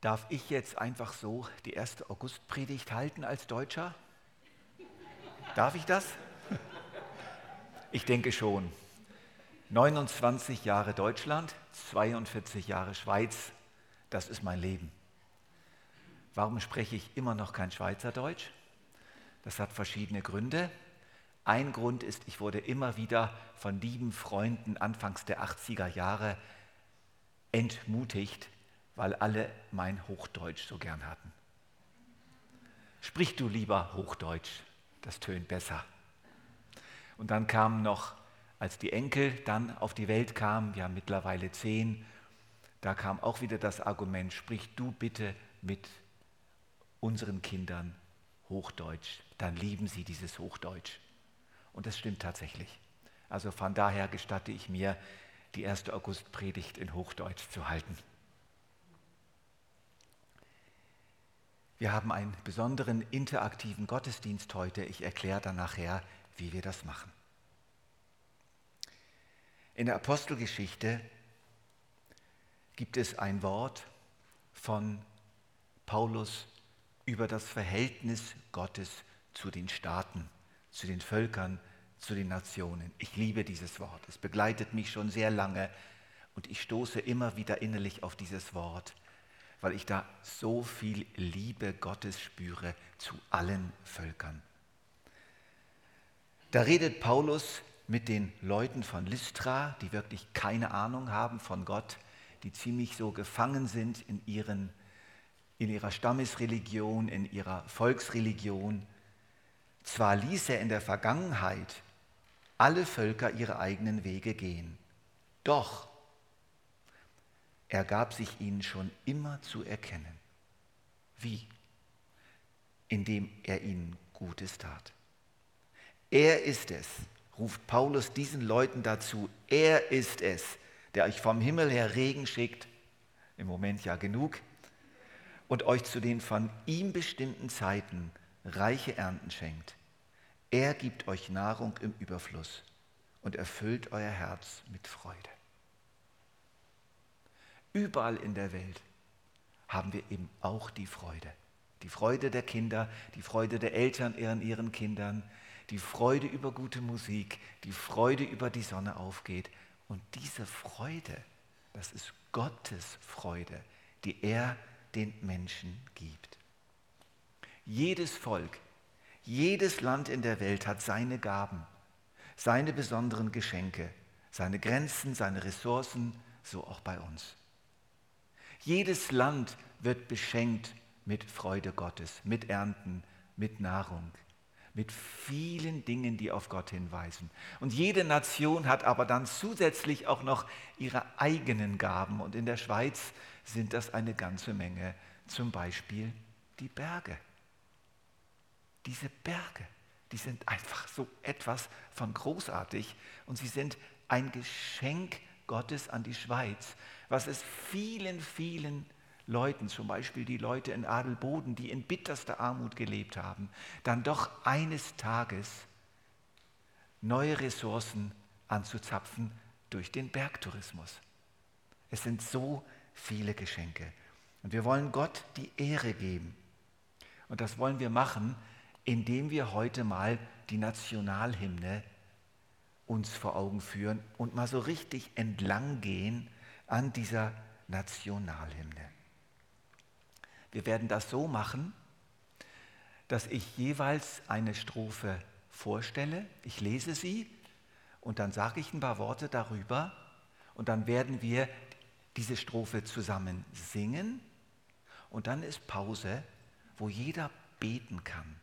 Darf ich jetzt einfach so die erste Augustpredigt halten als Deutscher? Darf ich das? Ich denke schon. 29 Jahre Deutschland, 42 Jahre Schweiz, das ist mein Leben. Warum spreche ich immer noch kein Schweizerdeutsch? Das hat verschiedene Gründe. Ein Grund ist, ich wurde immer wieder von lieben Freunden anfangs der 80er Jahre entmutigt, weil alle mein Hochdeutsch so gern hatten. Sprich du lieber Hochdeutsch, das tönt besser. Und dann kamen noch, als die Enkel dann auf die Welt kamen, wir haben mittlerweile zehn, da kam auch wieder das Argument, sprich du bitte mit unseren Kindern Hochdeutsch, dann lieben sie dieses Hochdeutsch. Und das stimmt tatsächlich. Also von daher gestatte ich mir, die erste Augustpredigt in Hochdeutsch zu halten. Wir haben einen besonderen interaktiven Gottesdienst heute. Ich erkläre dann nachher, wie wir das machen. In der Apostelgeschichte gibt es ein Wort von Paulus über das Verhältnis Gottes zu den Staaten, zu den Völkern, zu den Nationen. Ich liebe dieses Wort. Es begleitet mich schon sehr lange und ich stoße immer wieder innerlich auf dieses Wort weil ich da so viel Liebe Gottes spüre zu allen Völkern. Da redet Paulus mit den Leuten von Lystra, die wirklich keine Ahnung haben von Gott, die ziemlich so gefangen sind in, ihren, in ihrer Stammesreligion, in ihrer Volksreligion. Zwar ließ er in der Vergangenheit alle Völker ihre eigenen Wege gehen, doch er gab sich ihnen schon immer zu erkennen. Wie? Indem er ihnen Gutes tat. Er ist es, ruft Paulus diesen Leuten dazu, er ist es, der euch vom Himmel her Regen schickt, im Moment ja genug, und euch zu den von ihm bestimmten Zeiten reiche Ernten schenkt. Er gibt euch Nahrung im Überfluss und erfüllt euer Herz mit Freude. Überall in der Welt haben wir eben auch die Freude. Die Freude der Kinder, die Freude der Eltern an ihren Kindern, die Freude über gute Musik, die Freude über die Sonne aufgeht. Und diese Freude, das ist Gottes Freude, die er den Menschen gibt. Jedes Volk, jedes Land in der Welt hat seine Gaben, seine besonderen Geschenke, seine Grenzen, seine Ressourcen, so auch bei uns. Jedes Land wird beschenkt mit Freude Gottes, mit Ernten, mit Nahrung, mit vielen Dingen, die auf Gott hinweisen. Und jede Nation hat aber dann zusätzlich auch noch ihre eigenen Gaben. Und in der Schweiz sind das eine ganze Menge. Zum Beispiel die Berge. Diese Berge, die sind einfach so etwas von großartig und sie sind ein Geschenk Gottes an die Schweiz, was es vielen, vielen Leuten, zum Beispiel die Leute in Adelboden, die in bitterster Armut gelebt haben, dann doch eines Tages neue Ressourcen anzuzapfen durch den Bergtourismus. Es sind so viele Geschenke. Und wir wollen Gott die Ehre geben. Und das wollen wir machen, indem wir heute mal die Nationalhymne uns vor Augen führen und mal so richtig entlang gehen an dieser Nationalhymne. Wir werden das so machen, dass ich jeweils eine Strophe vorstelle, ich lese sie und dann sage ich ein paar Worte darüber und dann werden wir diese Strophe zusammen singen und dann ist Pause, wo jeder beten kann,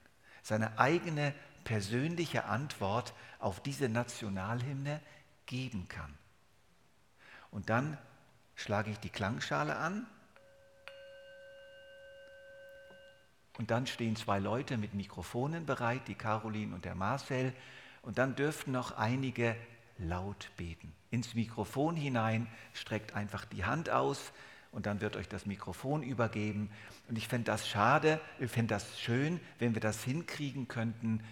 seine eigene persönliche Antwort auf diese Nationalhymne geben kann. Und dann schlage ich die Klangschale an und dann stehen zwei Leute mit Mikrofonen bereit, die Caroline und der Marcel, und dann dürften noch einige laut beten. Ins Mikrofon hinein streckt einfach die Hand aus und dann wird euch das Mikrofon übergeben. Und ich fände das schade, ich fände das schön, wenn wir das hinkriegen könnten,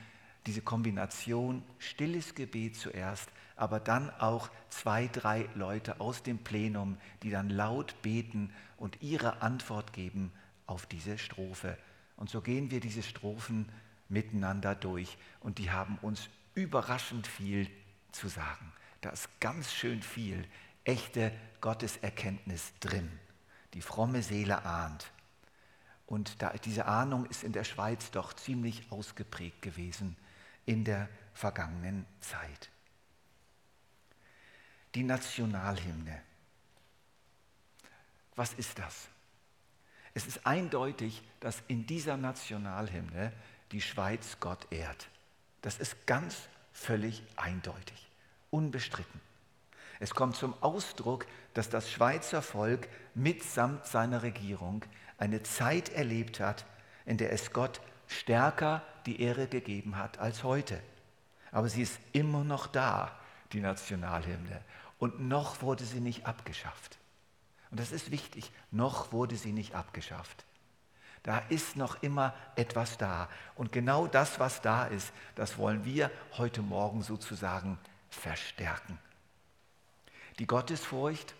diese Kombination stilles Gebet zuerst, aber dann auch zwei, drei Leute aus dem Plenum, die dann laut beten und ihre Antwort geben auf diese Strophe. Und so gehen wir diese Strophen miteinander durch und die haben uns überraschend viel zu sagen. Da ist ganz schön viel echte Gotteserkenntnis drin. Die fromme Seele ahnt. Und da, diese Ahnung ist in der Schweiz doch ziemlich ausgeprägt gewesen in der vergangenen Zeit. Die Nationalhymne. Was ist das? Es ist eindeutig, dass in dieser Nationalhymne die Schweiz Gott ehrt. Das ist ganz völlig eindeutig, unbestritten. Es kommt zum Ausdruck, dass das Schweizer Volk mitsamt seiner Regierung eine Zeit erlebt hat, in der es Gott stärker die Ehre gegeben hat als heute. Aber sie ist immer noch da, die Nationalhymne. Und noch wurde sie nicht abgeschafft. Und das ist wichtig, noch wurde sie nicht abgeschafft. Da ist noch immer etwas da. Und genau das, was da ist, das wollen wir heute Morgen sozusagen verstärken. Die Gottesfurcht,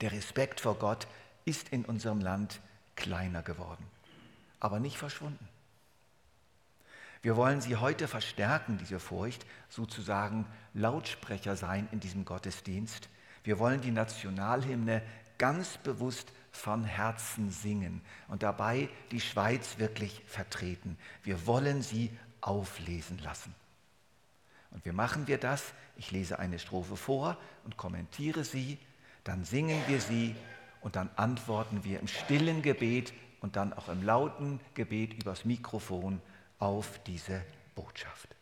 der Respekt vor Gott ist in unserem Land kleiner geworden, aber nicht verschwunden. Wir wollen sie heute verstärken, diese Furcht, sozusagen Lautsprecher sein in diesem Gottesdienst. Wir wollen die Nationalhymne ganz bewusst von Herzen singen und dabei die Schweiz wirklich vertreten. Wir wollen sie auflesen lassen. Und wie machen wir das? Ich lese eine Strophe vor und kommentiere sie, dann singen wir sie und dann antworten wir im stillen Gebet und dann auch im lauten Gebet übers Mikrofon auf diese Botschaft.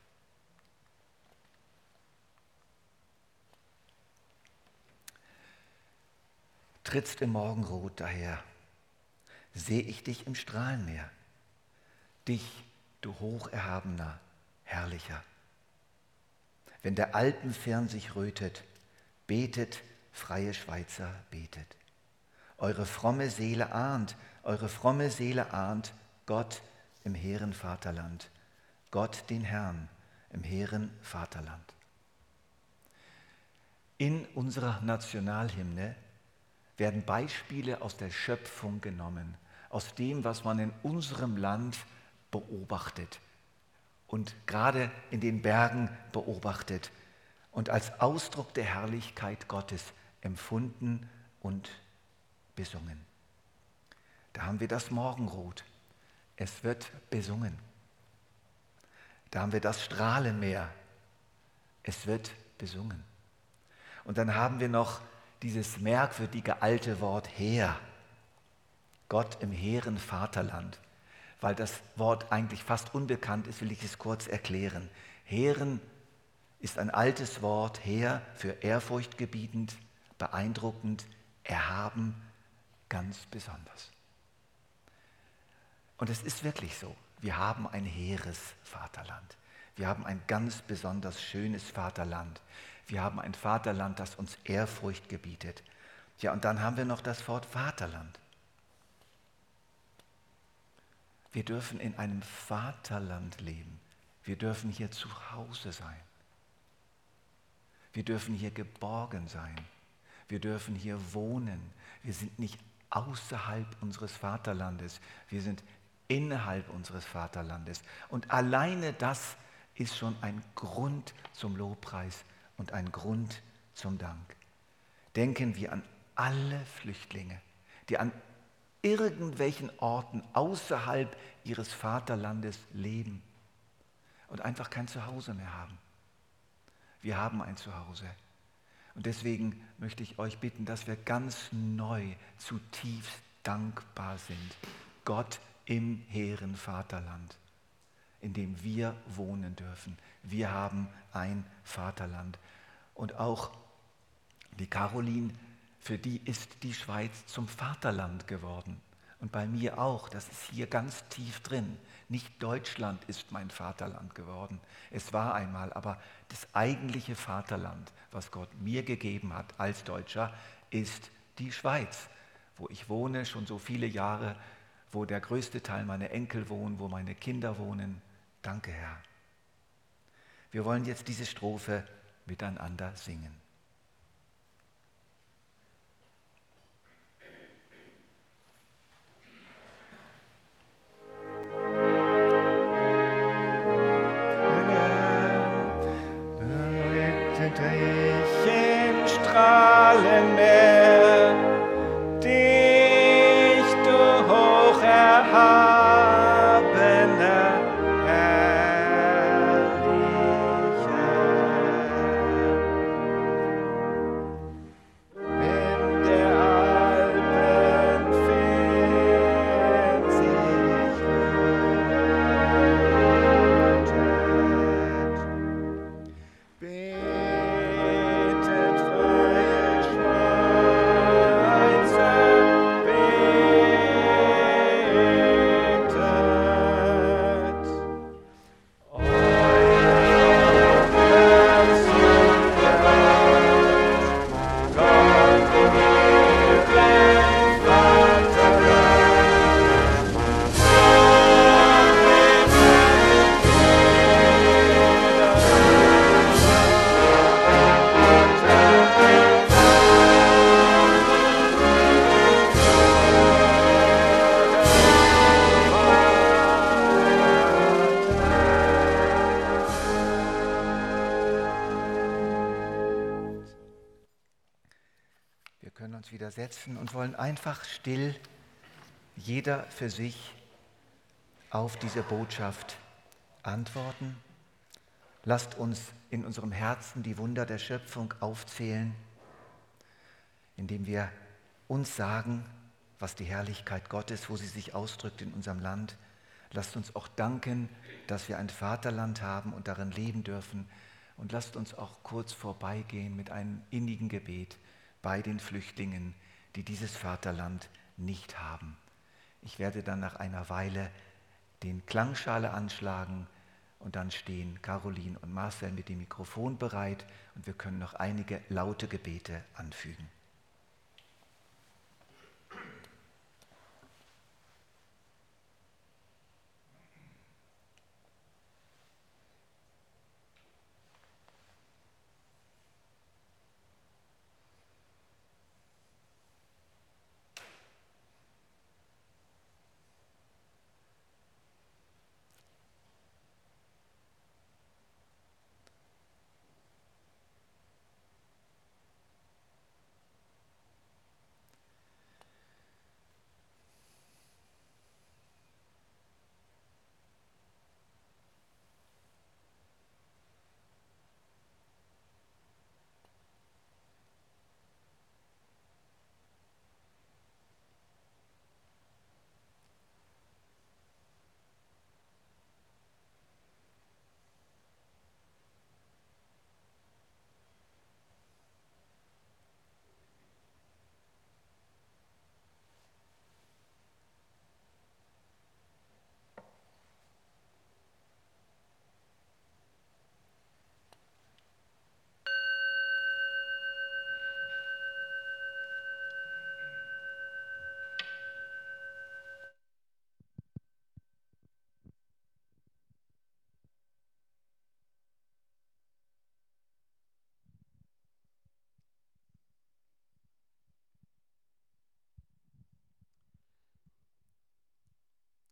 Trittst im Morgenrot daher, sehe ich dich im Strahlenmeer, dich, du hocherhabener, herrlicher. Wenn der Alpenfern sich rötet, betet, freie Schweizer, betet. Eure fromme Seele ahnt, eure fromme Seele ahnt Gott im hehren Vaterland, Gott den Herrn im hehren Vaterland. In unserer Nationalhymne werden Beispiele aus der Schöpfung genommen, aus dem, was man in unserem Land beobachtet und gerade in den Bergen beobachtet und als Ausdruck der Herrlichkeit Gottes empfunden und besungen. Da haben wir das Morgenrot. Es wird besungen. Da haben wir das Strahlenmeer. Es wird besungen. Und dann haben wir noch dieses merkwürdige alte Wort Heer. Gott im hehren Vaterland weil das Wort eigentlich fast unbekannt ist, will ich es kurz erklären. Heeren ist ein altes Wort, Heer, für ehrfurchtgebietend, beeindruckend, erhaben, ganz besonders. Und es ist wirklich so. Wir haben ein hehres Vaterland. Wir haben ein ganz besonders schönes Vaterland. Wir haben ein Vaterland, das uns Ehrfurcht gebietet. Ja, und dann haben wir noch das Wort Vaterland. Wir dürfen in einem Vaterland leben. Wir dürfen hier zu Hause sein. Wir dürfen hier geborgen sein. Wir dürfen hier wohnen. Wir sind nicht außerhalb unseres Vaterlandes. Wir sind innerhalb unseres Vaterlandes. Und alleine das ist schon ein Grund zum Lobpreis und ein Grund zum Dank. Denken wir an alle Flüchtlinge, die an irgendwelchen Orten außerhalb ihres Vaterlandes leben und einfach kein Zuhause mehr haben. Wir haben ein Zuhause. Und deswegen möchte ich euch bitten, dass wir ganz neu zutiefst dankbar sind. Gott im hehren Vaterland, in dem wir wohnen dürfen. Wir haben ein Vaterland. Und auch die Caroline für die ist die Schweiz zum Vaterland geworden. Und bei mir auch, das ist hier ganz tief drin. Nicht Deutschland ist mein Vaterland geworden. Es war einmal, aber das eigentliche Vaterland, was Gott mir gegeben hat als Deutscher, ist die Schweiz, wo ich wohne schon so viele Jahre, wo der größte Teil meiner Enkel wohnen, wo meine Kinder wohnen. Danke, Herr. Wir wollen jetzt diese Strophe miteinander singen. Setzen und wollen einfach still jeder für sich auf diese Botschaft antworten. Lasst uns in unserem Herzen die Wunder der Schöpfung aufzählen, indem wir uns sagen, was die Herrlichkeit Gottes, wo sie sich ausdrückt in unserem Land. Lasst uns auch danken, dass wir ein Vaterland haben und darin leben dürfen. Und lasst uns auch kurz vorbeigehen mit einem innigen Gebet bei den Flüchtlingen, die dieses Vaterland nicht haben. Ich werde dann nach einer Weile den Klangschale anschlagen und dann stehen Caroline und Marcel mit dem Mikrofon bereit und wir können noch einige laute Gebete anfügen.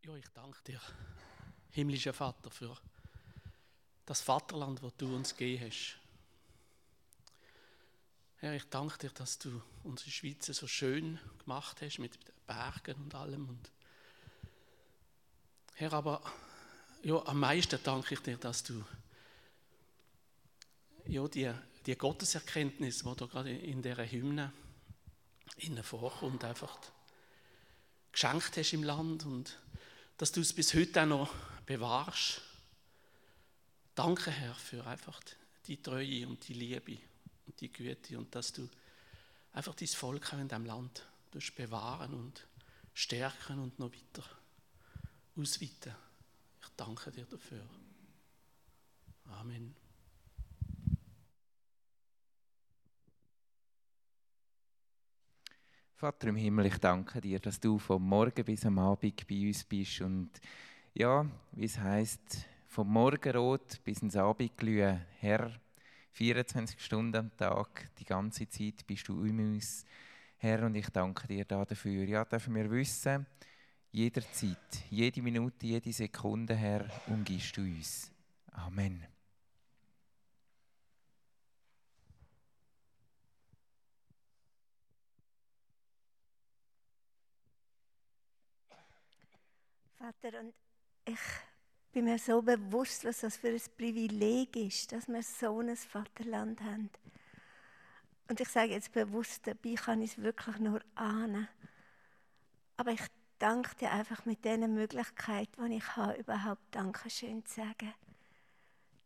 Ja, ich danke dir, himmlischer Vater, für das Vaterland, das du uns gegeben hast. Herr, ich danke dir, dass du unsere Schweiz so schön gemacht hast mit Bergen und allem. Und Herr, aber ja, am meisten danke ich dir, dass du ja, die, die Gotteserkenntnis, die da gerade in dieser Hymne innen vorkommt, einfach geschenkt hast im Land und dass du es bis heute auch noch bewahrst. Danke, Herr, für einfach die Treue und die Liebe und die Güte und dass du einfach dein Volk in diesem Land bewahren und stärken und noch weiter ausweiten. Ich danke dir dafür. Amen. Vater im Himmel, ich danke dir, dass du vom Morgen bis am Abend bei uns bist und ja, wie es heißt, vom Morgenrot bis ins Abendglühen. Herr, 24 Stunden am Tag, die ganze Zeit bist du in uns. Herr, und ich danke dir dafür. Ja, dürfen wir wissen, jederzeit, jede Minute, jede Sekunde, Herr, umgibst du uns. Amen. Vater, und ich bin mir so bewusst, was das für ein Privileg ist, dass wir so ein Vaterland haben. Und ich sage jetzt bewusst, dabei kann ich es wirklich nur ahnen. Aber ich danke dir einfach mit dieser Möglichkeit, die ich habe, überhaupt Dankeschön zu sagen.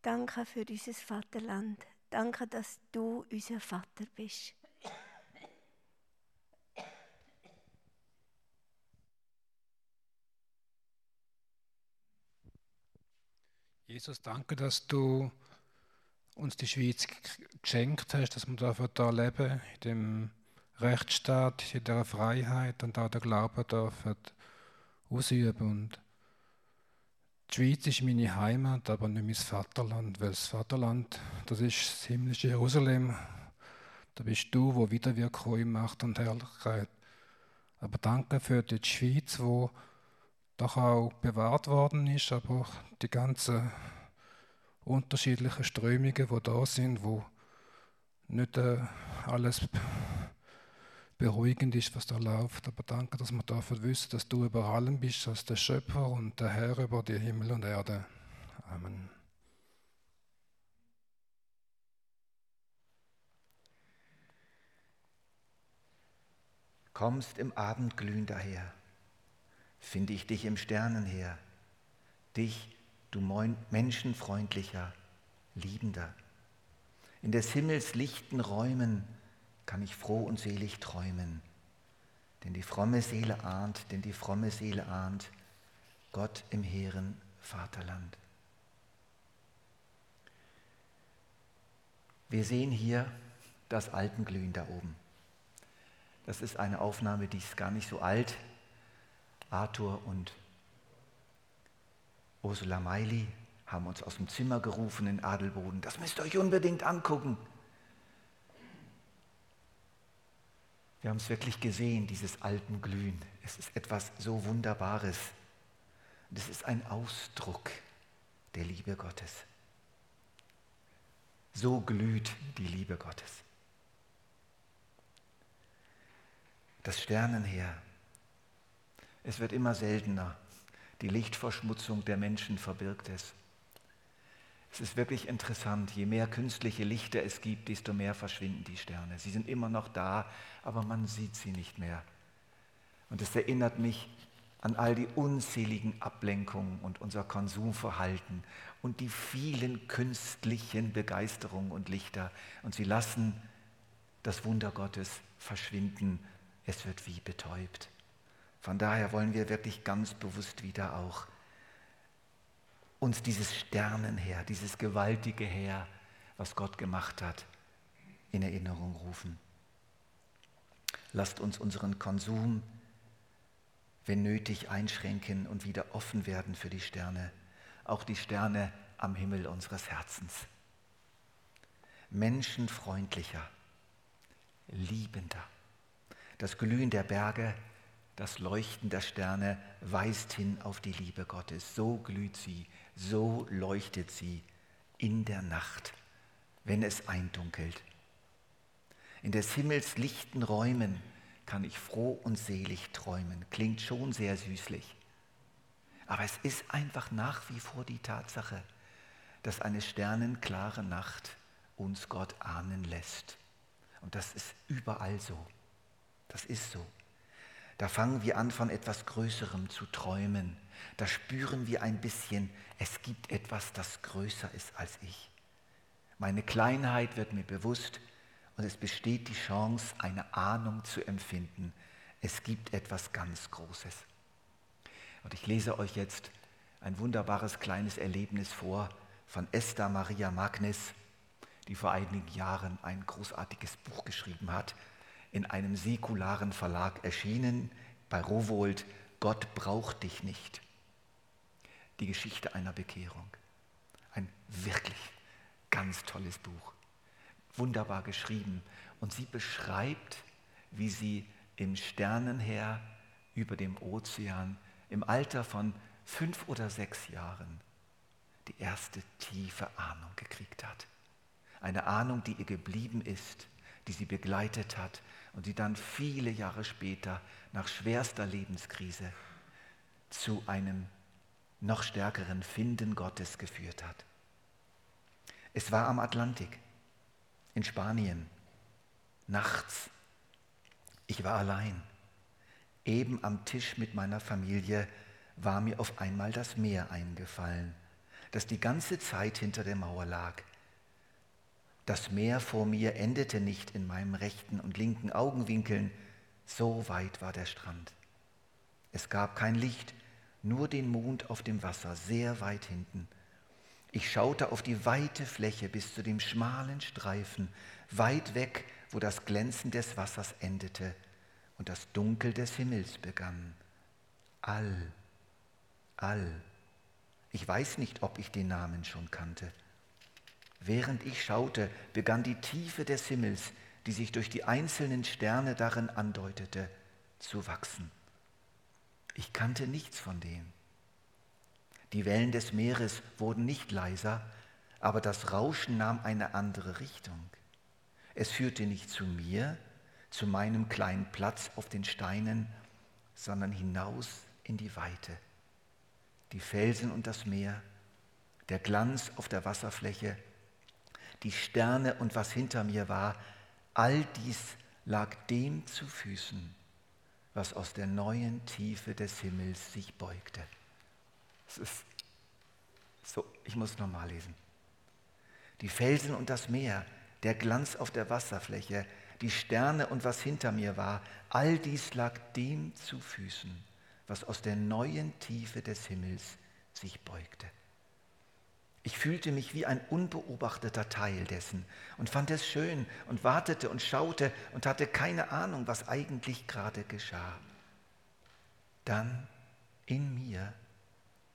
Danke für dieses Vaterland. Danke, dass du unser Vater bist. Jesus, danke, dass du uns die Schweiz geschenkt hast, dass wir dürfen da leben, in dem Rechtsstaat, in der Freiheit und auch der Glauben dürfen ausüben. Und die Schweiz ist meine Heimat, aber nicht mein Vaterland, weil das Vaterland, das ist das himmlische Jerusalem. Da bist du, wo wieder wir Macht und Herrlichkeit. Aber danke für die Schweiz, wo doch auch bewahrt worden ist, aber die ganzen unterschiedlichen Strömungen, die da sind, wo nicht äh, alles beruhigend ist, was da läuft. Aber danke, dass wir dürfen wissen, dass du über allem bist, als der Schöpfer und der Herr über die Himmel und Erde. Amen. Kommst im Abendglühen daher finde ich dich im Sternenheer, dich, du menschenfreundlicher, liebender. In des Himmels lichten Räumen kann ich froh und selig träumen, denn die fromme Seele ahnt, denn die fromme Seele ahnt, Gott im hehren Vaterland. Wir sehen hier das Alpenglühen da oben. Das ist eine Aufnahme, die ist gar nicht so alt, Arthur und Ursula Meili haben uns aus dem Zimmer gerufen in Adelboden. Das müsst ihr euch unbedingt angucken. Wir haben es wirklich gesehen, dieses Alpenglühen. Es ist etwas so Wunderbares. Und es ist ein Ausdruck der Liebe Gottes. So glüht die Liebe Gottes. Das Sternenheer es wird immer seltener. Die Lichtverschmutzung der Menschen verbirgt es. Es ist wirklich interessant, je mehr künstliche Lichter es gibt, desto mehr verschwinden die Sterne. Sie sind immer noch da, aber man sieht sie nicht mehr. Und es erinnert mich an all die unzähligen Ablenkungen und unser Konsumverhalten und die vielen künstlichen Begeisterungen und Lichter. Und sie lassen das Wunder Gottes verschwinden. Es wird wie betäubt. Von daher wollen wir wirklich ganz bewusst wieder auch uns dieses Sternenheer, dieses gewaltige Heer, was Gott gemacht hat, in Erinnerung rufen. Lasst uns unseren Konsum, wenn nötig, einschränken und wieder offen werden für die Sterne, auch die Sterne am Himmel unseres Herzens. Menschenfreundlicher, liebender, das Glühen der Berge, das Leuchten der Sterne weist hin auf die Liebe Gottes. So glüht sie, so leuchtet sie in der Nacht, wenn es eindunkelt. In des Himmels lichten Räumen kann ich froh und selig träumen. Klingt schon sehr süßlich. Aber es ist einfach nach wie vor die Tatsache, dass eine sternenklare Nacht uns Gott ahnen lässt. Und das ist überall so. Das ist so. Da fangen wir an, von etwas Größerem zu träumen. Da spüren wir ein bisschen, es gibt etwas, das größer ist als ich. Meine Kleinheit wird mir bewusst und es besteht die Chance, eine Ahnung zu empfinden. Es gibt etwas ganz Großes. Und ich lese euch jetzt ein wunderbares kleines Erlebnis vor von Esther Maria Magnis, die vor einigen Jahren ein großartiges Buch geschrieben hat, in einem säkularen Verlag erschienen, bei Rowold, Gott braucht dich nicht. Die Geschichte einer Bekehrung. Ein wirklich ganz tolles Buch. Wunderbar geschrieben. Und sie beschreibt, wie sie im Sternenheer über dem Ozean im Alter von fünf oder sechs Jahren die erste tiefe Ahnung gekriegt hat. Eine Ahnung, die ihr geblieben ist, die sie begleitet hat und die dann viele Jahre später nach schwerster Lebenskrise zu einem noch stärkeren Finden Gottes geführt hat. Es war am Atlantik, in Spanien, nachts. Ich war allein. Eben am Tisch mit meiner Familie war mir auf einmal das Meer eingefallen, das die ganze Zeit hinter der Mauer lag. Das Meer vor mir endete nicht in meinem rechten und linken Augenwinkeln, so weit war der Strand. Es gab kein Licht, nur den Mond auf dem Wasser, sehr weit hinten. Ich schaute auf die weite Fläche bis zu dem schmalen Streifen, weit weg, wo das Glänzen des Wassers endete und das Dunkel des Himmels begann. All, all. Ich weiß nicht, ob ich den Namen schon kannte. Während ich schaute, begann die Tiefe des Himmels, die sich durch die einzelnen Sterne darin andeutete, zu wachsen. Ich kannte nichts von dem. Die Wellen des Meeres wurden nicht leiser, aber das Rauschen nahm eine andere Richtung. Es führte nicht zu mir, zu meinem kleinen Platz auf den Steinen, sondern hinaus in die Weite. Die Felsen und das Meer, der Glanz auf der Wasserfläche, die Sterne und was hinter mir war, all dies lag dem zu Füßen, was aus der neuen Tiefe des Himmels sich beugte. Es ist so, ich muss nochmal lesen. Die Felsen und das Meer, der Glanz auf der Wasserfläche, die Sterne und was hinter mir war, all dies lag dem zu Füßen, was aus der neuen Tiefe des Himmels sich beugte. Ich fühlte mich wie ein unbeobachteter Teil dessen und fand es schön und wartete und schaute und hatte keine Ahnung, was eigentlich gerade geschah. Dann in mir,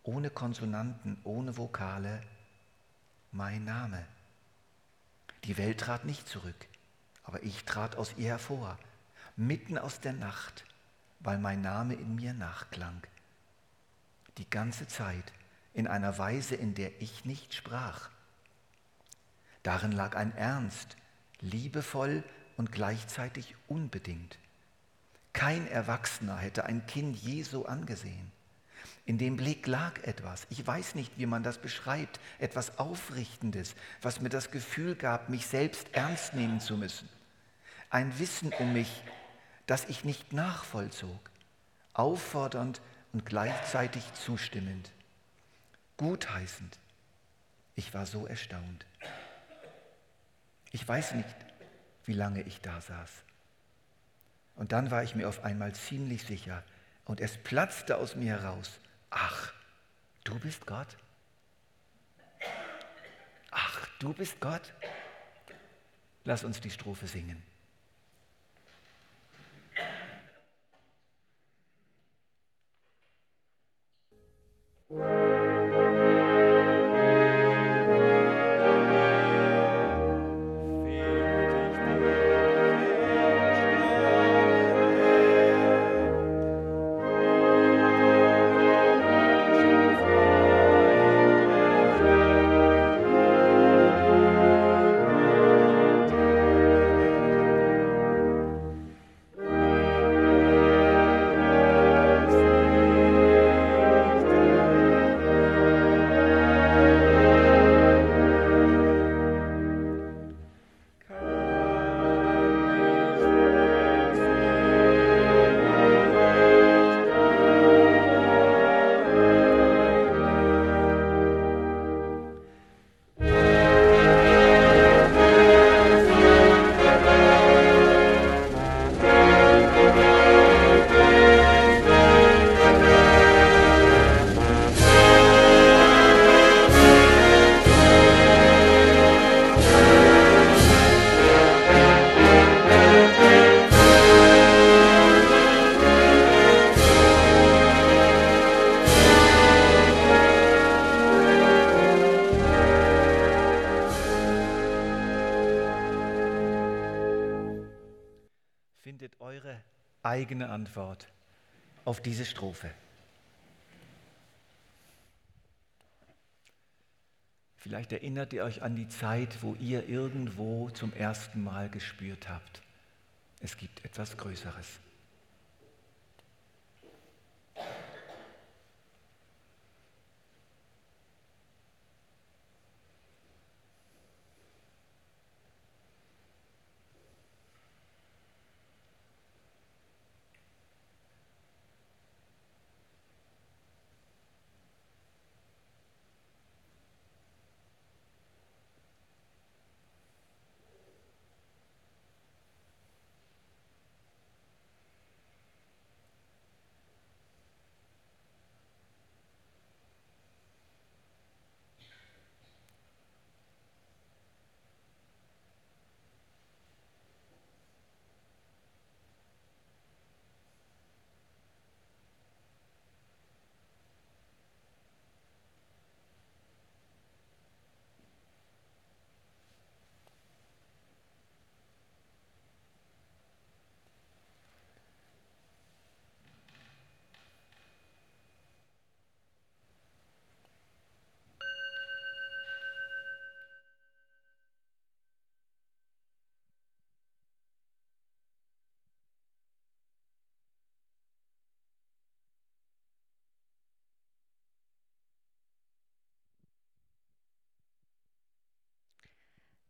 ohne Konsonanten, ohne Vokale, mein Name. Die Welt trat nicht zurück, aber ich trat aus ihr hervor, mitten aus der Nacht, weil mein Name in mir nachklang. Die ganze Zeit in einer Weise, in der ich nicht sprach. Darin lag ein Ernst, liebevoll und gleichzeitig unbedingt. Kein Erwachsener hätte ein Kind je so angesehen. In dem Blick lag etwas, ich weiß nicht, wie man das beschreibt, etwas Aufrichtendes, was mir das Gefühl gab, mich selbst ernst nehmen zu müssen. Ein Wissen um mich, das ich nicht nachvollzog, auffordernd und gleichzeitig zustimmend gutheißend. Ich war so erstaunt. Ich weiß nicht, wie lange ich da saß. Und dann war ich mir auf einmal ziemlich sicher und es platzte aus mir heraus. Ach, du bist Gott? Ach, du bist Gott? Lass uns die Strophe singen. Thank Antwort auf diese Strophe. Vielleicht erinnert ihr euch an die Zeit, wo ihr irgendwo zum ersten Mal gespürt habt, es gibt etwas Größeres.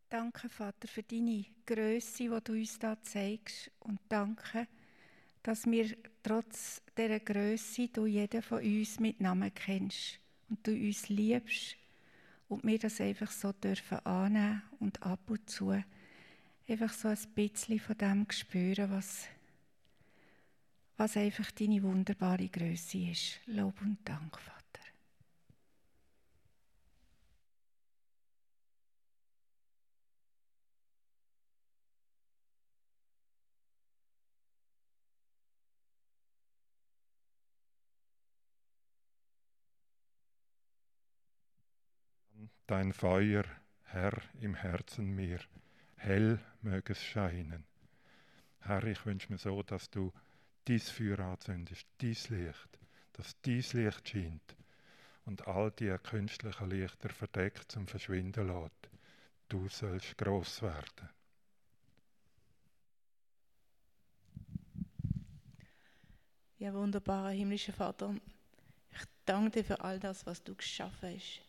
Danke, Vater, für deine Größe, die du uns da zeigst. Und danke, dass wir trotz dieser Größe du jeden von uns mit Namen kennst und du uns liebst und wir das einfach so dürfen annehmen und ab und zu einfach so ein bisschen von dem spüren, was, was einfach deine wunderbare Größe ist. Lob und Dank, Vater. Dein Feuer, Herr, im Herzen mir, hell möge es scheinen. Herr, ich wünsche mir so, dass du dies Feuer anzündest, dies Licht, dass dies Licht scheint und all die künstlichen Lichter verdeckt zum Verschwinden lässt. Du sollst groß werden. Ja, wunderbarer himmlischer Vater, ich danke dir für all das, was du geschaffen hast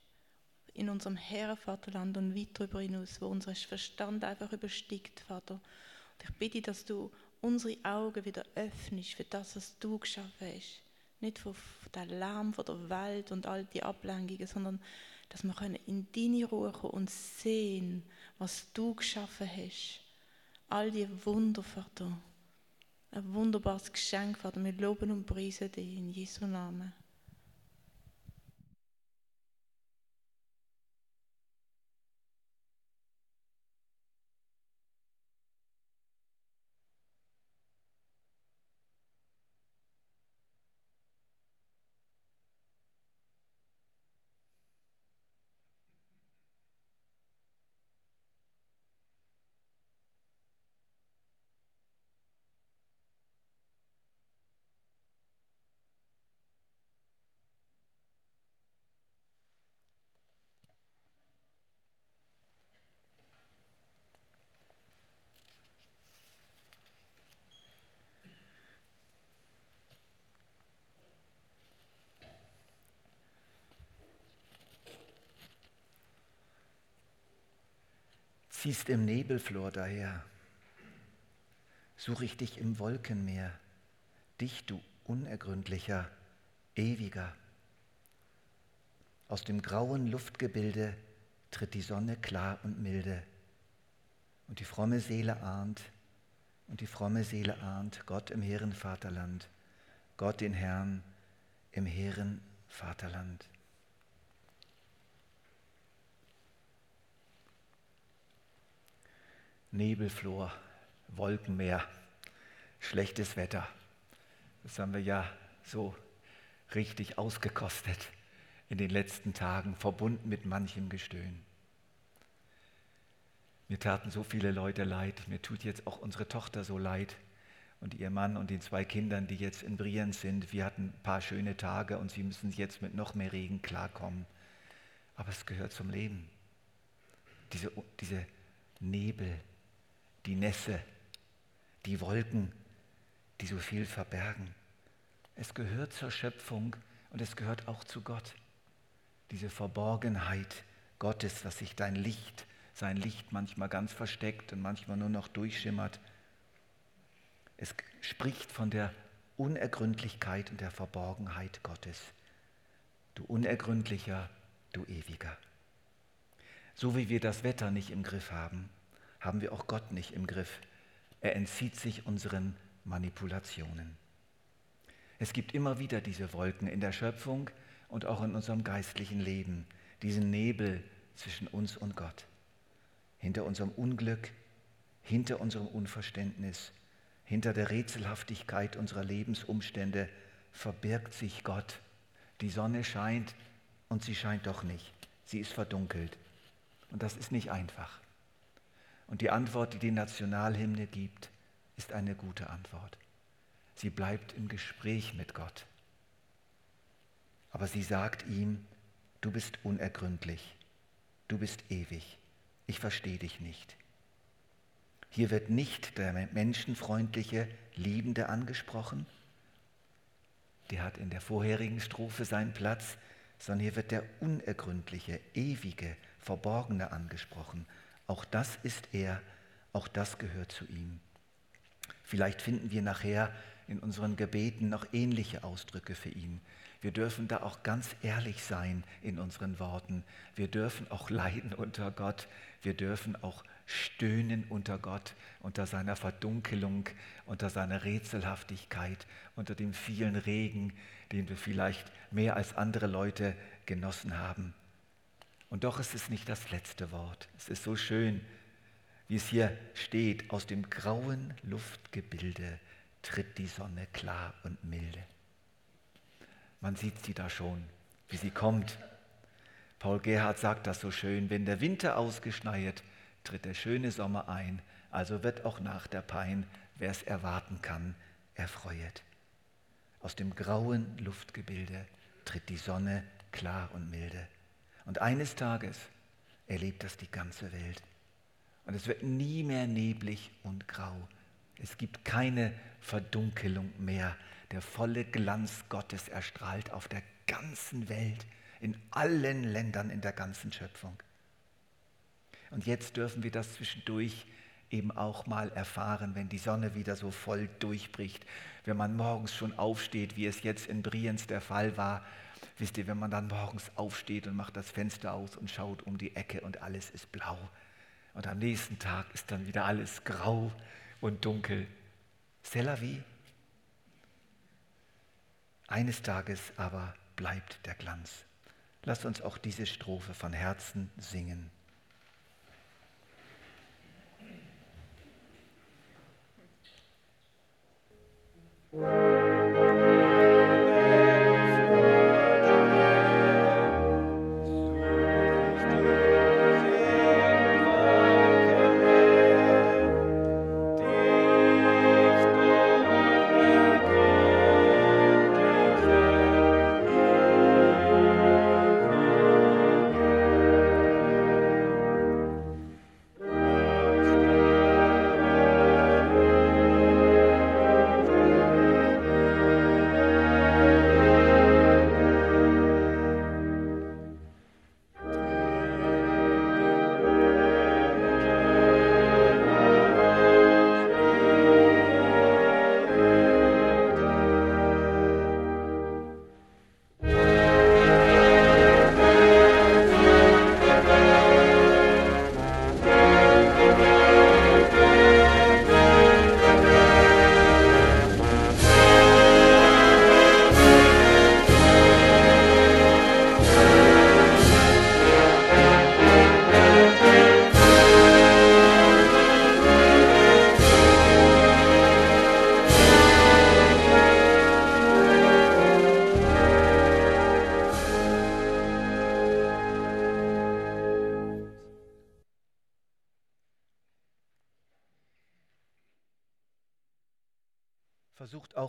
in unserem Herrenvaterland und weit darüber hinaus, wo unser Verstand einfach übersteigt, Vater. Und ich bitte, dass du unsere Augen wieder öffnest für das, was du geschaffen hast. Nicht für den Lärm von der Welt und all die Ablenkungen, sondern dass wir in deine Ruhe kommen und sehen, was du geschaffen hast. All die Wunder, Vater. Ein wunderbares Geschenk, Vater. Wir loben und preisen dich in Jesu Namen. Ziehst im Nebelflor daher. Suche ich dich im Wolkenmeer, dich, du unergründlicher, ewiger. Aus dem grauen Luftgebilde tritt die Sonne klar und milde. Und die fromme Seele ahnt, und die fromme Seele ahnt Gott im hehren Vaterland, Gott den Herrn im hehren Vaterland. Nebelflor, Wolkenmeer, schlechtes Wetter. Das haben wir ja so richtig ausgekostet in den letzten Tagen, verbunden mit manchem Gestöhn. Mir taten so viele Leute leid, mir tut jetzt auch unsere Tochter so leid, und ihr Mann und den zwei Kindern, die jetzt in Brienz sind. Wir hatten ein paar schöne Tage und sie müssen jetzt mit noch mehr Regen klarkommen. Aber es gehört zum Leben. Diese, diese Nebel, die Nässe, die Wolken, die so viel verbergen. Es gehört zur Schöpfung und es gehört auch zu Gott. Diese Verborgenheit Gottes, was sich dein Licht, sein Licht manchmal ganz versteckt und manchmal nur noch durchschimmert. Es spricht von der Unergründlichkeit und der Verborgenheit Gottes. Du Unergründlicher, du Ewiger. So wie wir das Wetter nicht im Griff haben, haben wir auch Gott nicht im Griff. Er entzieht sich unseren Manipulationen. Es gibt immer wieder diese Wolken in der Schöpfung und auch in unserem geistlichen Leben, diesen Nebel zwischen uns und Gott. Hinter unserem Unglück, hinter unserem Unverständnis, hinter der Rätselhaftigkeit unserer Lebensumstände verbirgt sich Gott. Die Sonne scheint und sie scheint doch nicht. Sie ist verdunkelt. Und das ist nicht einfach. Und die Antwort, die die Nationalhymne gibt, ist eine gute Antwort. Sie bleibt im Gespräch mit Gott. Aber sie sagt ihm, du bist unergründlich, du bist ewig, ich verstehe dich nicht. Hier wird nicht der menschenfreundliche Liebende angesprochen, der hat in der vorherigen Strophe seinen Platz, sondern hier wird der unergründliche, ewige, verborgene angesprochen. Auch das ist er, auch das gehört zu ihm. Vielleicht finden wir nachher in unseren Gebeten noch ähnliche Ausdrücke für ihn. Wir dürfen da auch ganz ehrlich sein in unseren Worten. Wir dürfen auch leiden unter Gott. Wir dürfen auch stöhnen unter Gott, unter seiner Verdunkelung, unter seiner Rätselhaftigkeit, unter dem vielen Regen, den wir vielleicht mehr als andere Leute genossen haben. Und doch ist es nicht das letzte Wort. Es ist so schön, wie es hier steht, aus dem grauen Luftgebilde tritt die Sonne klar und milde. Man sieht sie da schon, wie sie kommt. Paul Gerhard sagt das so schön, wenn der Winter ausgeschneit, tritt der schöne Sommer ein, also wird auch nach der Pein, wer es erwarten kann, erfreuet. Aus dem grauen Luftgebilde tritt die Sonne klar und milde. Und eines Tages erlebt das die ganze Welt. Und es wird nie mehr neblig und grau. Es gibt keine Verdunkelung mehr. Der volle Glanz Gottes erstrahlt auf der ganzen Welt, in allen Ländern in der ganzen Schöpfung. Und jetzt dürfen wir das zwischendurch eben auch mal erfahren, wenn die Sonne wieder so voll durchbricht, wenn man morgens schon aufsteht, wie es jetzt in Brienz der Fall war. Wisst ihr, wenn man dann morgens aufsteht und macht das Fenster aus und schaut um die Ecke und alles ist blau. Und am nächsten Tag ist dann wieder alles grau und dunkel. C'est la. Eines Tages aber bleibt der Glanz. Lasst uns auch diese Strophe von Herzen singen. Thank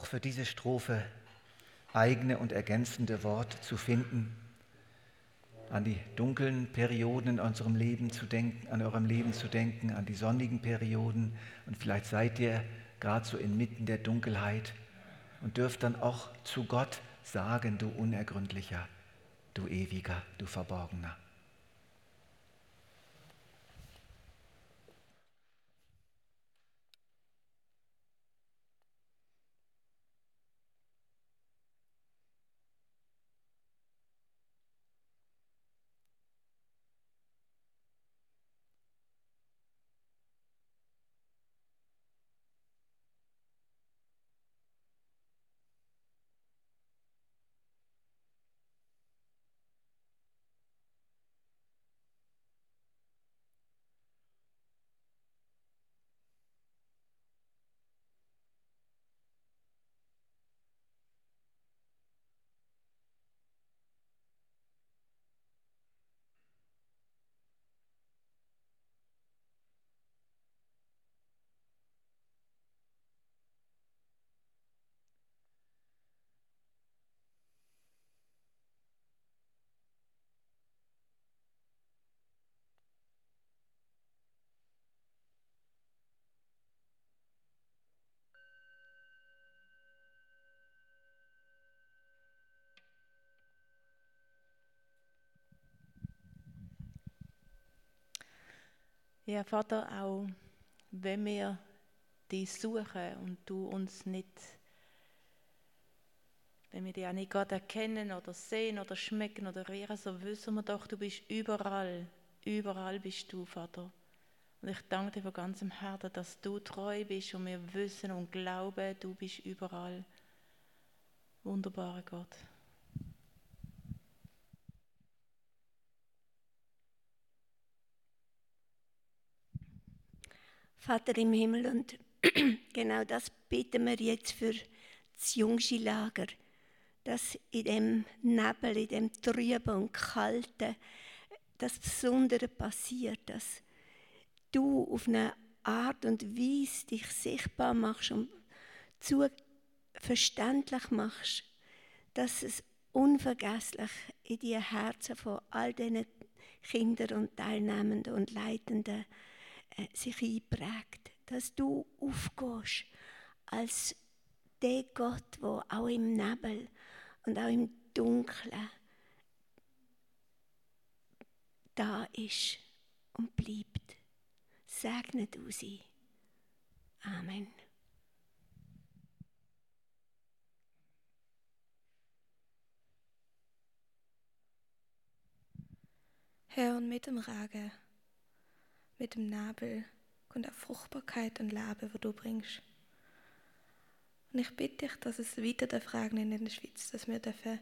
für diese Strophe eigene und ergänzende Worte zu finden, an die dunklen Perioden in unserem Leben zu denken, an eurem Leben zu denken, an die sonnigen Perioden und vielleicht seid ihr gerade so inmitten der Dunkelheit und dürft dann auch zu Gott sagen, du Unergründlicher, du Ewiger, du Verborgener. Ja, Vater, auch wenn wir dich suchen und du uns nicht, wenn wir dich auch nicht gerade erkennen oder sehen oder schmecken oder rühren, so wissen wir doch, du bist überall. Überall bist du, Vater. Und ich danke dir von ganzem Herzen, dass du treu bist und wir wissen und glauben, du bist überall. Wunderbarer Gott. Vater im Himmel, und genau das beten wir jetzt für das jüngste Lager, dass in dem Nebel, in dem Trüben und Kalten das Besondere passiert, dass du auf eine Art und Weise dich sichtbar machst und zu verständlich machst, dass es unvergesslich in die Herzen von all diesen Kindern und Teilnehmenden und Leitenden sich einprägt, dass du aufgehst als der Gott, der auch im Nebel und auch im Dunkeln da ist und bleibt. Segne du sie. Amen. Herr, und mit dem Regen mit dem Nebel kommt auch Fruchtbarkeit und Leben, wo du bringst. Und ich bitte dich, dass es weiter darf regnen in der Schweiz, dass wir dürfen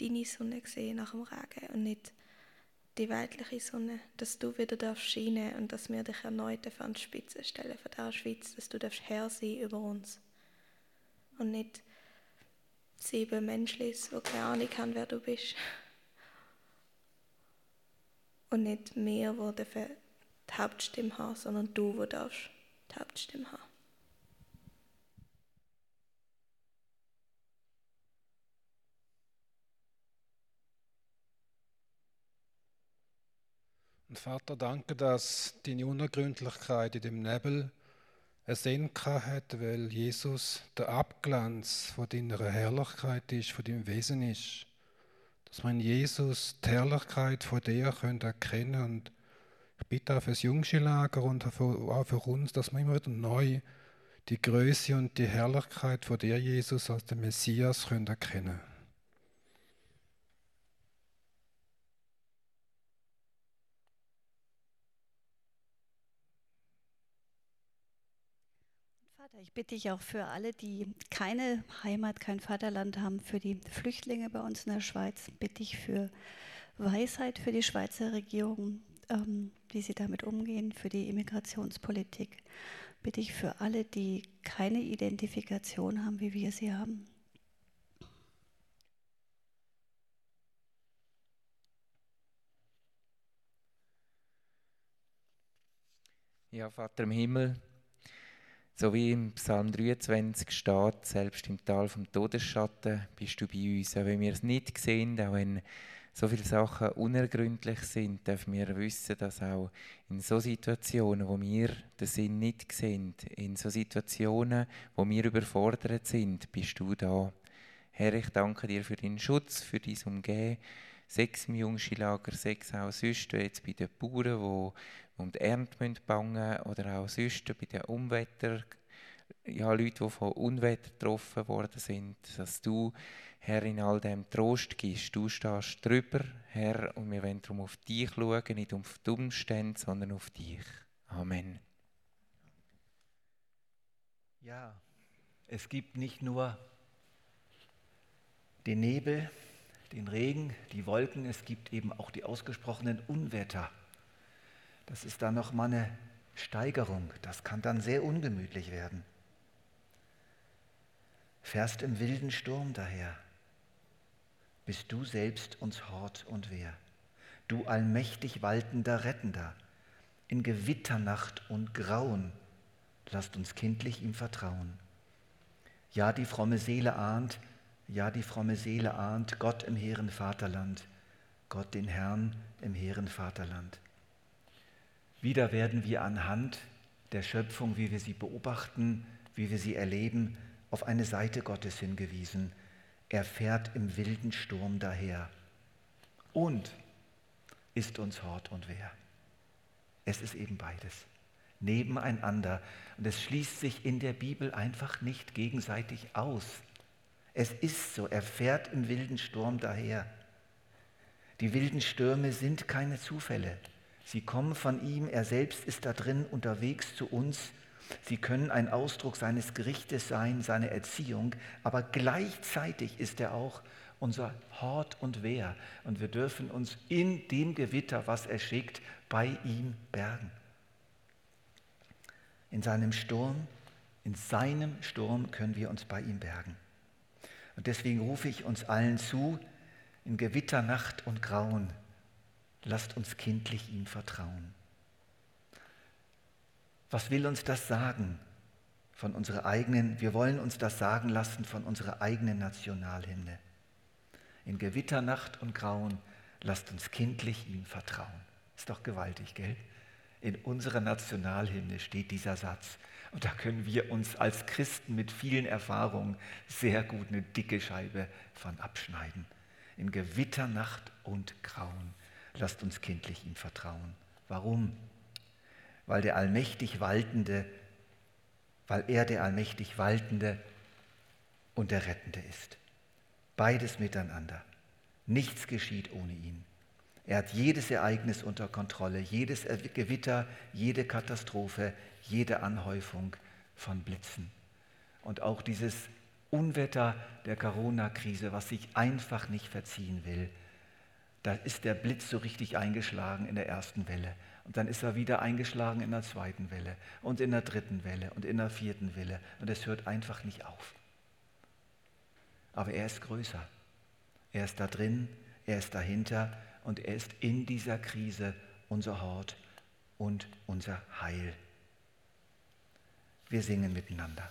deine Sonne sehen nach dem Regen und nicht die weltliche Sonne, dass du wieder darfst scheinen und dass wir dich erneut an die Spitze stellen von der Schweiz, dass du darfst Herr sein über uns und nicht sieben Menschen, die keine Ahnung haben, wer du bist und nicht mehr, die dürfen die Hauptstimme haben, sondern du, wo darfst die Hauptstimme haben. Und Vater, danke, dass deine Unergründlichkeit in dem Nebel einen Sinn hat, weil Jesus der Abglanz von deiner Herrlichkeit ist, von deinem Wesen ist. Dass in Jesus die Herrlichkeit von dir können erkennen und ich bitte auch für das Jungschi-Lager und auch für uns, dass wir immer wieder neu die Größe und die Herrlichkeit von dir, Jesus, als den Messias können erkennen. Vater, ich bitte dich auch für alle, die keine Heimat, kein Vaterland haben, für die Flüchtlinge bei uns in der Schweiz, bitte ich für Weisheit für die Schweizer Regierung, ähm, wie sie damit umgehen, für die Immigrationspolitik. Bitte ich für alle, die keine Identifikation haben, wie wir sie haben. Ja, Vater im Himmel, So wie im Psalm 23 steht, selbst im Tal vom Todesschatten bist du bei uns. Auch wenn wir es nicht sehen, auch wenn so viele Sachen unergründlich sind, dürfen wir wissen, dass auch in so Situationen, wo wir den Sinn nicht sehen, in so Situationen, wo wir überfordert sind, bist du da. Herr, ich danke dir für deinen Schutz, für dein Umgehen. Sechs im Jungschilager, sechs auch sonst, jetzt bei den Bauern, die um die Ernte bangen müssen, oder auch sonst bei den Unwetter, ja, Leute, die von Unwetter getroffen worden sind, dass du Herr, in all dem Trost gibst. Du stehst drüber, Herr, und wir wollen darum auf dich schauen, nicht auf die Umstände, sondern auf dich. Amen. Ja, es gibt nicht nur den Nebel, den Regen, die Wolken, es gibt eben auch die ausgesprochenen Unwetter. Das ist dann nochmal eine Steigerung. Das kann dann sehr ungemütlich werden. Fährst im wilden Sturm daher bist du selbst uns Hort und Wehr. Du allmächtig waltender Rettender, in Gewitternacht und Grauen, lasst uns kindlich ihm vertrauen. Ja, die fromme Seele ahnt, ja, die fromme Seele ahnt Gott im hehren Vaterland, Gott den Herrn im hehren Vaterland. Wieder werden wir anhand der Schöpfung, wie wir sie beobachten, wie wir sie erleben, auf eine Seite Gottes hingewiesen, er fährt im wilden Sturm daher und ist uns Hort und Wehr. Es ist eben beides, nebeneinander. Und es schließt sich in der Bibel einfach nicht gegenseitig aus. Es ist so, er fährt im wilden Sturm daher. Die wilden Stürme sind keine Zufälle. Sie kommen von ihm, er selbst ist da drin unterwegs zu uns Sie können ein Ausdruck seines Gerichtes sein, seine Erziehung, aber gleichzeitig ist er auch unser Hort und Wehr. Und wir dürfen uns in dem Gewitter, was er schickt, bei ihm bergen. In seinem Sturm, in seinem Sturm können wir uns bei ihm bergen. Und deswegen rufe ich uns allen zu, in Gewitter, Nacht und Grauen, lasst uns kindlich ihm vertrauen. Was will uns das sagen von unserer eigenen, wir wollen uns das sagen lassen von unserer eigenen Nationalhymne. In Gewitternacht und Grauen lasst uns kindlich ihm vertrauen. Ist doch gewaltig, gell? In unserer Nationalhymne steht dieser Satz. Und da können wir uns als Christen mit vielen Erfahrungen sehr gut eine dicke Scheibe von abschneiden. In Gewitternacht und Grauen lasst uns kindlich ihm vertrauen. Warum? Weil der allmächtig Waltende, weil er der allmächtig Waltende und der Rettende ist. Beides miteinander. Nichts geschieht ohne ihn. Er hat jedes Ereignis unter Kontrolle, jedes Gewitter, jede Katastrophe, jede Anhäufung von Blitzen. Und auch dieses Unwetter der Corona-Krise, was sich einfach nicht verziehen will, da ist der Blitz so richtig eingeschlagen in der ersten Welle. Und dann ist er wieder eingeschlagen in der zweiten Welle und in der dritten Welle und in der vierten Welle. Und es hört einfach nicht auf. Aber er ist größer. Er ist da drin, er ist dahinter und er ist in dieser Krise unser Hort und unser Heil. Wir singen miteinander.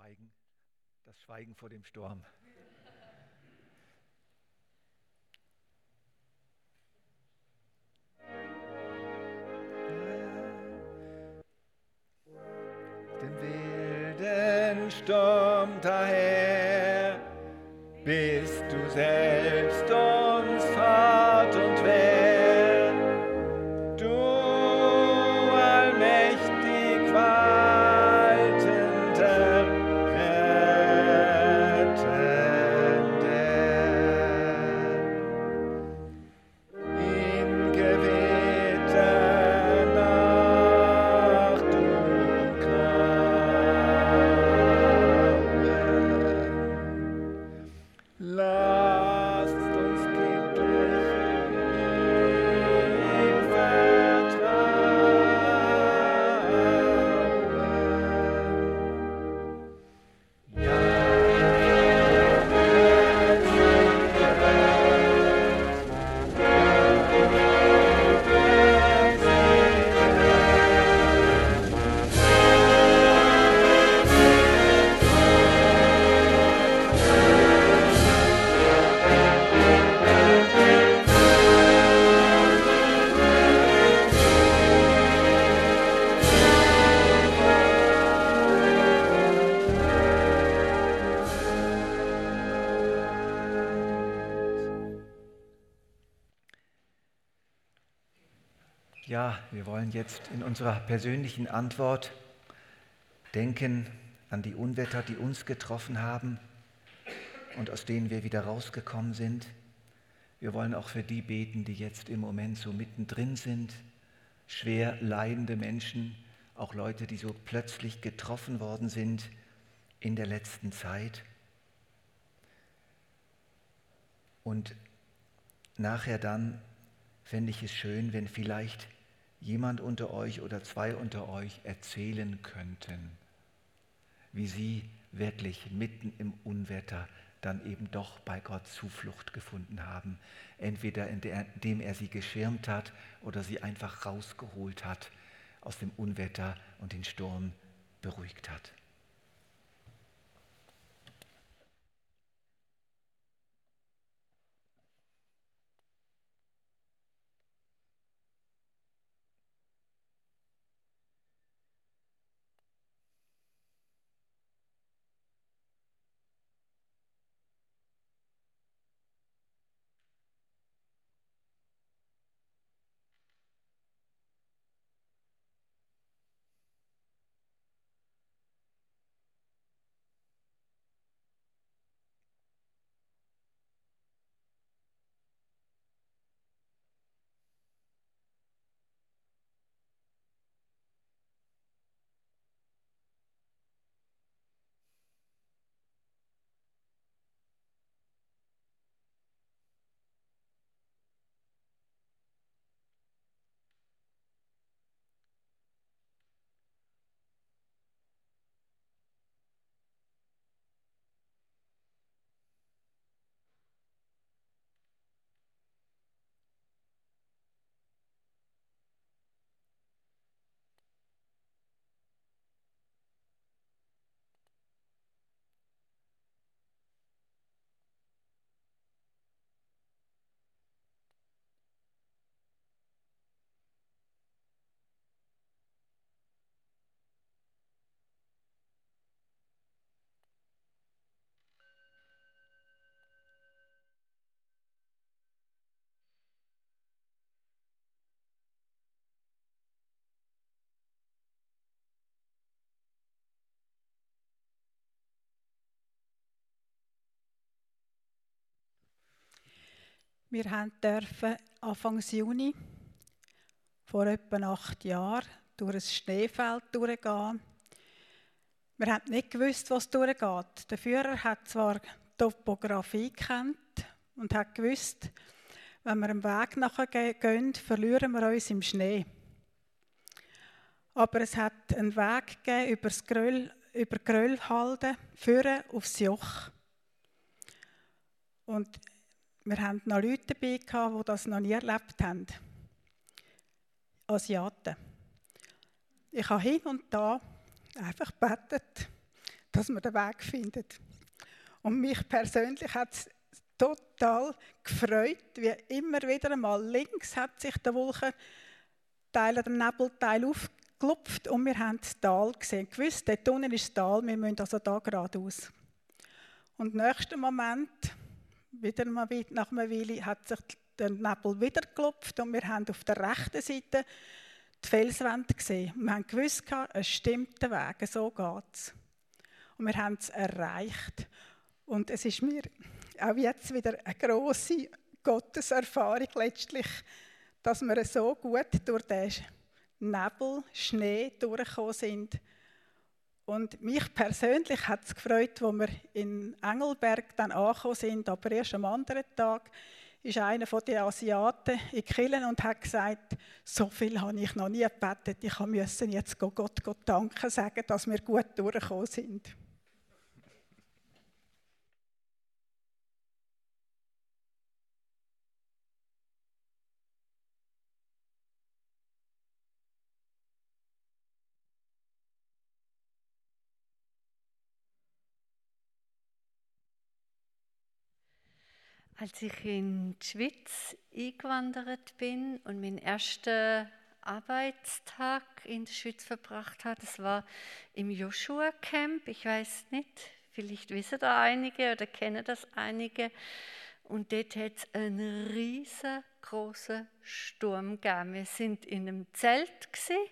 Schweigen, das Schweigen vor dem Sturm. Dem wilden Sturm daher bist du selbst uns jetzt in unserer persönlichen Antwort denken an die Unwetter, die uns getroffen haben und aus denen wir wieder rausgekommen sind. Wir wollen auch für die beten, die jetzt im Moment so mittendrin sind, schwer leidende Menschen, auch Leute, die so plötzlich getroffen worden sind in der letzten Zeit. Und nachher dann fände ich es schön, wenn vielleicht jemand unter euch oder zwei unter euch erzählen könnten, wie sie wirklich mitten im Unwetter dann eben doch bei Gott Zuflucht gefunden haben. Entweder indem er sie geschirmt hat oder sie einfach rausgeholt hat aus dem Unwetter und den Sturm beruhigt hat. Wir dürfen Anfang Juni vor etwa acht Jahren durch ein Schneefeld durchgehen. Wir haben nicht gewusst, was durchgeht. Der Führer hat zwar Topografie kennt und hat gewusst, wenn wir einen Weg nachher gehen, verlieren wir uns im Schnee. Aber es hat einen Weg gegeben über das Gröll, über Gröllhalde, führen aufs Joch. Und wir hatten noch Leute dabei, die das noch nie erlebt haben. Asiaten. Ich habe hin und da einfach gebetet, dass wir den Weg finden. Und mich persönlich hat es total gefreut, wie immer wieder einmal links hat sich der Wolkenteil, der Nebelteil aufgelupft und wir haben das Tal gesehen. Gewusst, dort unten ist das Tal, wir müssen also da geradeaus. Und im nächsten Moment wieder mal nach einer Weile hat sich der Nebel wieder geklopft und wir haben auf der rechten Seite die Felswand gesehen. Wir haben gewusst, es stimmt der Weg, so geht es. Und wir haben es erreicht. Und es ist mir auch jetzt wieder eine grosse Gotteserfahrung letztlich, dass wir so gut durch den Nebel, Schnee durchgekommen sind und mich persönlich hat es gefreut, als wir in Engelberg dann angekommen sind, aber erst am anderen Tag ist einer von den Asiaten in Killen und hat gesagt, so viel habe ich noch nie gebetet, ich musste jetzt Gott, Gott danken sagen, dass wir gut durchgekommen sind. Als ich in die Schweiz eingewandert bin und meinen ersten Arbeitstag in der Schweiz verbracht habe, das war im Joshua Camp. Ich weiß nicht, vielleicht wissen da einige oder kennen das einige. Und dort hat es einen riesengroßen Sturm gegeben. Wir sind in einem Zelt gewesen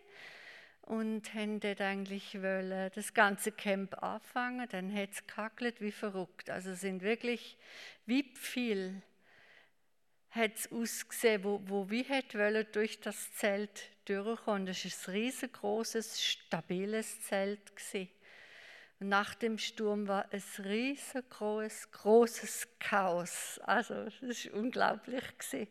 und haben eigentlich wollen, das ganze Camp anfangen. Dann hat es gehackelt wie verrückt. Also sind wirklich wie viel hat es ausgesehen, wo, wo wir wollen durch das Zelt durchkommen. Das war ein riesengroßes, stabiles Zelt. Gewesen. Nach dem Sturm war es riesengroßes, großes Chaos. Also das war unglaublich. Gewesen.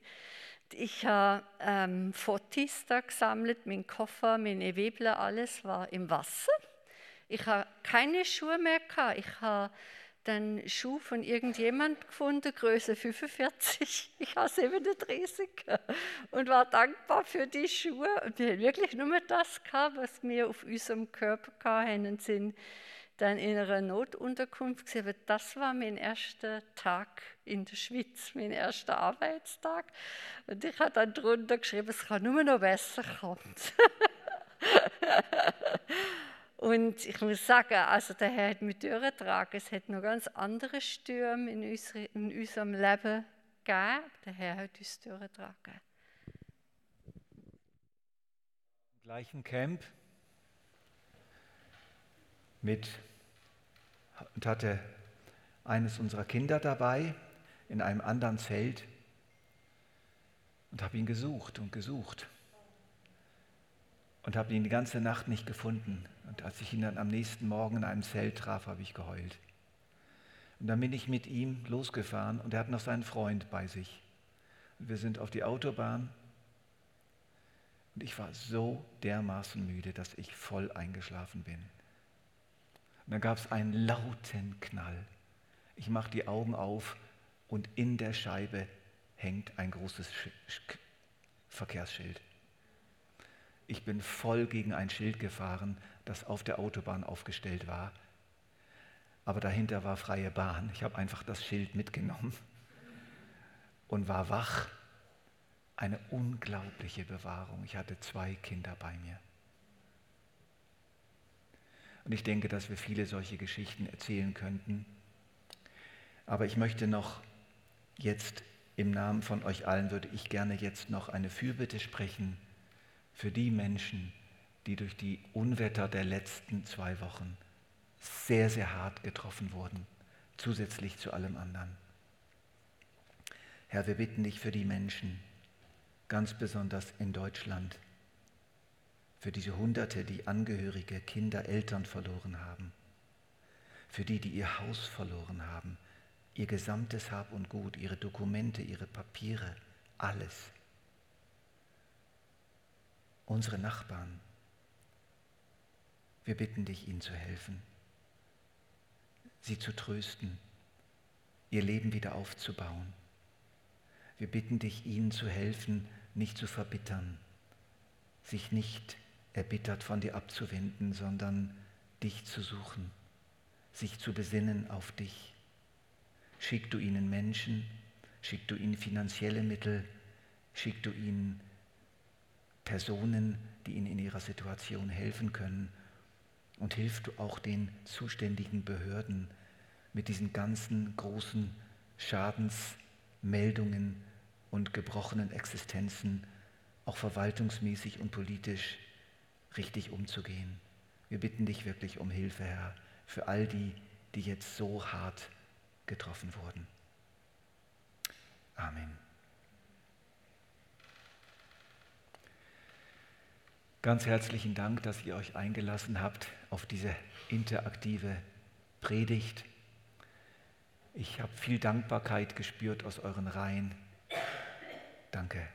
Ich habe ähm, Fotos da gesammelt, mein Koffer, meine Webel, alles war im Wasser. Ich habe keine Schuhe mehr gehabt. Ich habe dann Schuh von irgendjemand gefunden, Größe 45. Ich habe 37 und war dankbar für die Schuhe. Wir haben wirklich nur das gehabt, was wir auf unserem Körper hatten sind dann in einer Notunterkunft gesehen. Das war mein erster Tag in der Schweiz, mein erster Arbeitstag. Und ich habe dann drunter geschrieben, es kann nur noch besser kommen. Und ich muss sagen, also der Herr hat mich durchgetragen. Es hat noch ganz andere Stürme in, in unserem Leben gegeben. Der Herr hat uns durchgetragen. Im gleichen Camp mit und hatte eines unserer Kinder dabei in einem anderen Zelt und habe ihn gesucht und gesucht und habe ihn die ganze Nacht nicht gefunden. Und als ich ihn dann am nächsten Morgen in einem Zelt traf, habe ich geheult. Und dann bin ich mit ihm losgefahren und er hat noch seinen Freund bei sich. Und wir sind auf die Autobahn und ich war so dermaßen müde, dass ich voll eingeschlafen bin. Und dann gab es einen lauten Knall. Ich mache die Augen auf und in der Scheibe hängt ein großes Verkehrsschild. Ich bin voll gegen ein Schild gefahren, das auf der Autobahn aufgestellt war. Aber dahinter war freie Bahn. Ich habe einfach das Schild mitgenommen und war wach. Eine unglaubliche Bewahrung. Ich hatte zwei Kinder bei mir. Und ich denke, dass wir viele solche Geschichten erzählen könnten. Aber ich möchte noch jetzt im Namen von euch allen, würde ich gerne jetzt noch eine Fürbitte sprechen für die Menschen, die durch die Unwetter der letzten zwei Wochen sehr, sehr hart getroffen wurden, zusätzlich zu allem anderen. Herr, wir bitten dich für die Menschen, ganz besonders in Deutschland, für diese Hunderte, die Angehörige, Kinder, Eltern verloren haben, für die, die ihr Haus verloren haben, ihr gesamtes Hab und Gut, ihre Dokumente, ihre Papiere, alles. Unsere Nachbarn, wir bitten dich, ihnen zu helfen, sie zu trösten, ihr Leben wieder aufzubauen. Wir bitten dich, ihnen zu helfen, nicht zu verbittern, sich nicht zu erbittert von dir abzuwenden, sondern dich zu suchen, sich zu besinnen auf dich. Schick du ihnen Menschen, schick du ihnen finanzielle Mittel, schick du ihnen Personen, die ihnen in ihrer Situation helfen können und hilf du auch den zuständigen Behörden mit diesen ganzen großen Schadensmeldungen und gebrochenen Existenzen, auch verwaltungsmäßig und politisch richtig umzugehen. Wir bitten dich wirklich um Hilfe, Herr, für all die, die jetzt so hart getroffen wurden. Amen. Ganz herzlichen Dank, dass ihr euch eingelassen habt auf diese interaktive Predigt. Ich habe viel Dankbarkeit gespürt aus euren Reihen. Danke.